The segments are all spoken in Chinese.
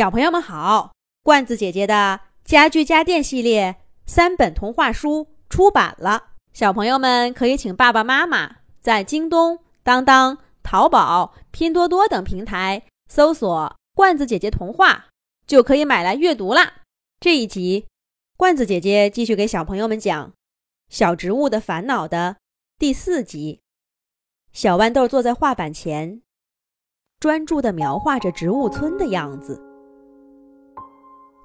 小朋友们好，罐子姐姐的家具家电系列三本童话书出版了，小朋友们可以请爸爸妈妈在京东、当当、淘宝、拼多多等平台搜索“罐子姐姐童话”，就可以买来阅读啦。这一集，罐子姐姐继续给小朋友们讲《小植物的烦恼》的第四集。小豌豆坐在画板前，专注地描画着植物村的样子。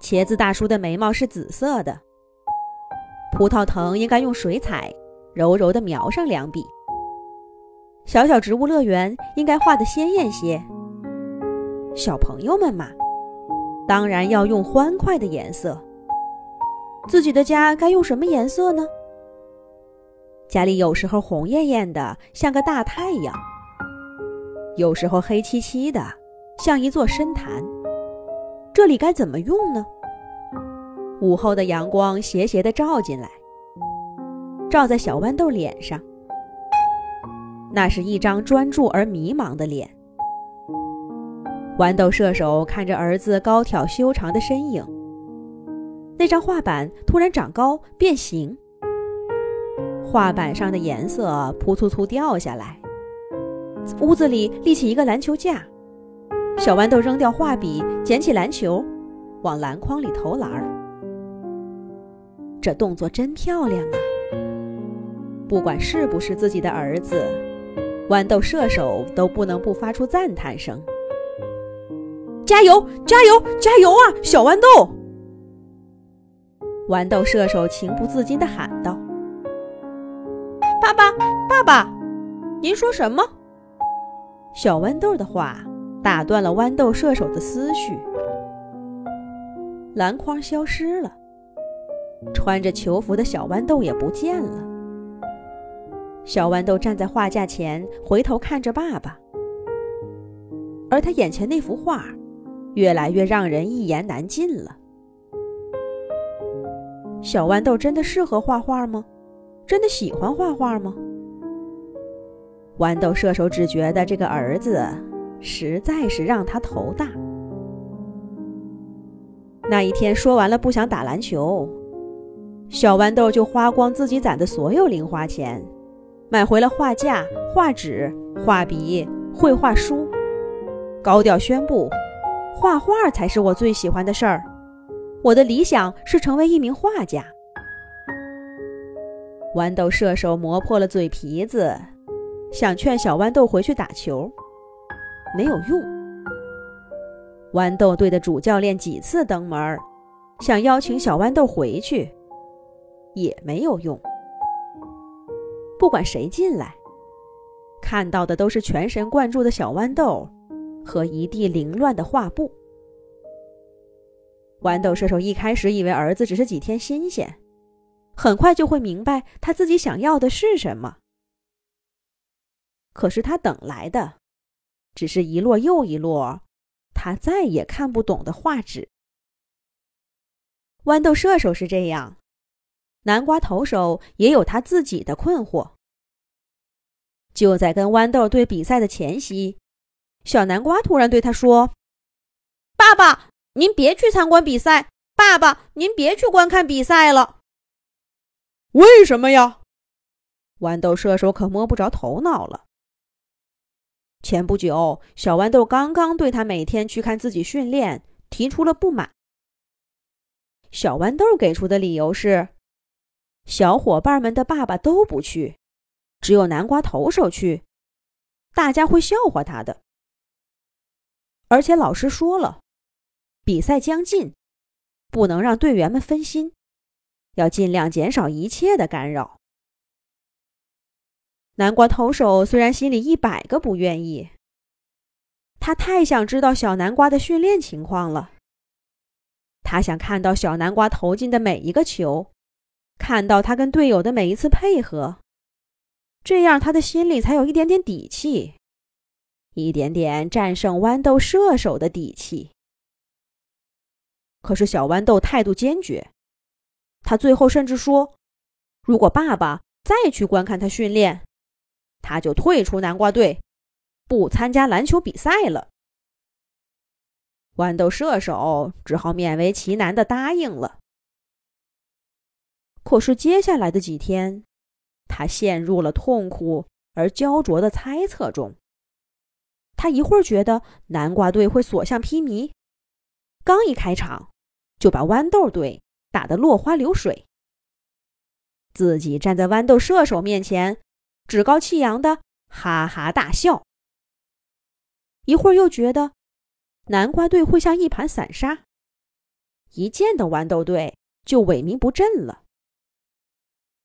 茄子大叔的眉毛是紫色的，葡萄藤应该用水彩柔柔地描上两笔。小小植物乐园应该画的鲜艳些。小朋友们嘛，当然要用欢快的颜色。自己的家该用什么颜色呢？家里有时候红艳艳的，像个大太阳；有时候黑漆漆的，像一座深潭。这里该怎么用呢？午后的阳光斜斜地照进来，照在小豌豆脸上。那是一张专注而迷茫的脸。豌豆射手看着儿子高挑修长的身影，那张画板突然长高变形。画板上的颜色扑簌簌掉下来，屋子里立起一个篮球架。小豌豆扔掉画笔，捡起篮球，往篮筐里投篮儿。这动作真漂亮啊！不管是不是自己的儿子，豌豆射手都不能不发出赞叹声：“加油，加油，加油啊，小豌豆！”豌豆射手情不自禁地喊道。爸爸，爸爸，您说什么？小豌豆的话打断了豌豆射手的思绪。篮筐消失了，穿着球服的小豌豆也不见了。小豌豆站在画架前，回头看着爸爸，而他眼前那幅画，越来越让人一言难尽了。小豌豆真的适合画画吗？真的喜欢画画吗？豌豆射手只觉得这个儿子实在是让他头大。那一天说完了不想打篮球，小豌豆就花光自己攒的所有零花钱，买回了画架、画纸、画笔、绘画书，高调宣布：画画才是我最喜欢的事儿。我的理想是成为一名画家。豌豆射手磨破了嘴皮子，想劝小豌豆回去打球，没有用。豌豆队的主教练几次登门，想邀请小豌豆回去，也没有用。不管谁进来，看到的都是全神贯注的小豌豆和一地凌乱的画布。豌豆射手一开始以为儿子只是几天新鲜。很快就会明白他自己想要的是什么。可是他等来的，只是一摞又一摞他再也看不懂的画纸。豌豆射手是这样，南瓜投手也有他自己的困惑。就在跟豌豆队比赛的前夕，小南瓜突然对他说：“爸爸，您别去参观比赛！爸爸，您别去观看比赛了。”为什么呀？豌豆射手可摸不着头脑了。前不久，小豌豆刚刚对他每天去看自己训练提出了不满。小豌豆给出的理由是：小伙伴们的爸爸都不去，只有南瓜投手去，大家会笑话他的。而且老师说了，比赛将近，不能让队员们分心。要尽量减少一切的干扰。南瓜投手虽然心里一百个不愿意，他太想知道小南瓜的训练情况了。他想看到小南瓜投进的每一个球，看到他跟队友的每一次配合，这样他的心里才有一点点底气，一点点战胜豌豆射手的底气。可是小豌豆态度坚决。他最后甚至说：“如果爸爸再去观看他训练，他就退出南瓜队，不参加篮球比赛了。”豌豆射手只好勉为其难的答应了。可是接下来的几天，他陷入了痛苦而焦灼的猜测中。他一会儿觉得南瓜队会所向披靡，刚一开场就把豌豆队打得落花流水，自己站在豌豆射手面前，趾高气扬的哈哈大笑。一会儿又觉得。南瓜队会像一盘散沙，一见到豌豆队就萎靡不振了；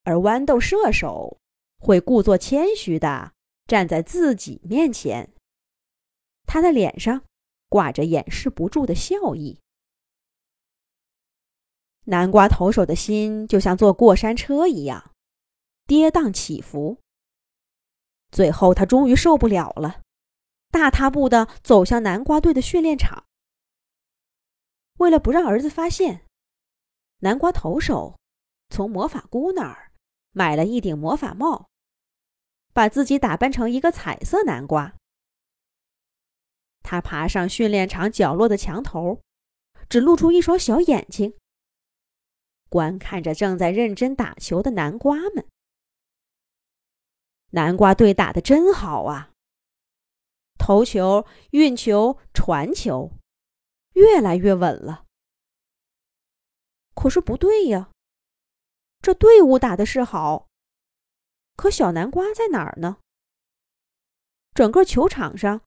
而豌豆射手会故作谦虚的站在自己面前，他的脸上挂着掩饰不住的笑意。南瓜投手的心就像坐过山车一样，跌宕起伏。最后，他终于受不了了。大踏步的走向南瓜队的训练场。为了不让儿子发现，南瓜投手从魔法姑那儿买了一顶魔法帽，把自己打扮成一个彩色南瓜。他爬上训练场角落的墙头，只露出一双小眼睛，观看着正在认真打球的南瓜们。南瓜队打的真好啊！投球、运球、传球，越来越稳了。可是不对呀，这队伍打的是好，可小南瓜在哪儿呢？整个球场上，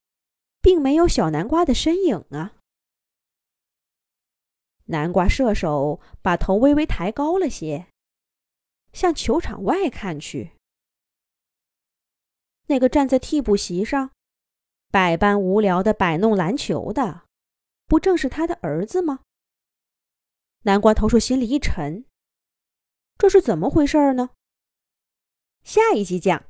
并没有小南瓜的身影啊。南瓜射手把头微微抬高了些，向球场外看去。那个站在替补席上。百般无聊的摆弄篮球的，不正是他的儿子吗？南瓜投手心里一沉，这是怎么回事儿呢？下一集讲。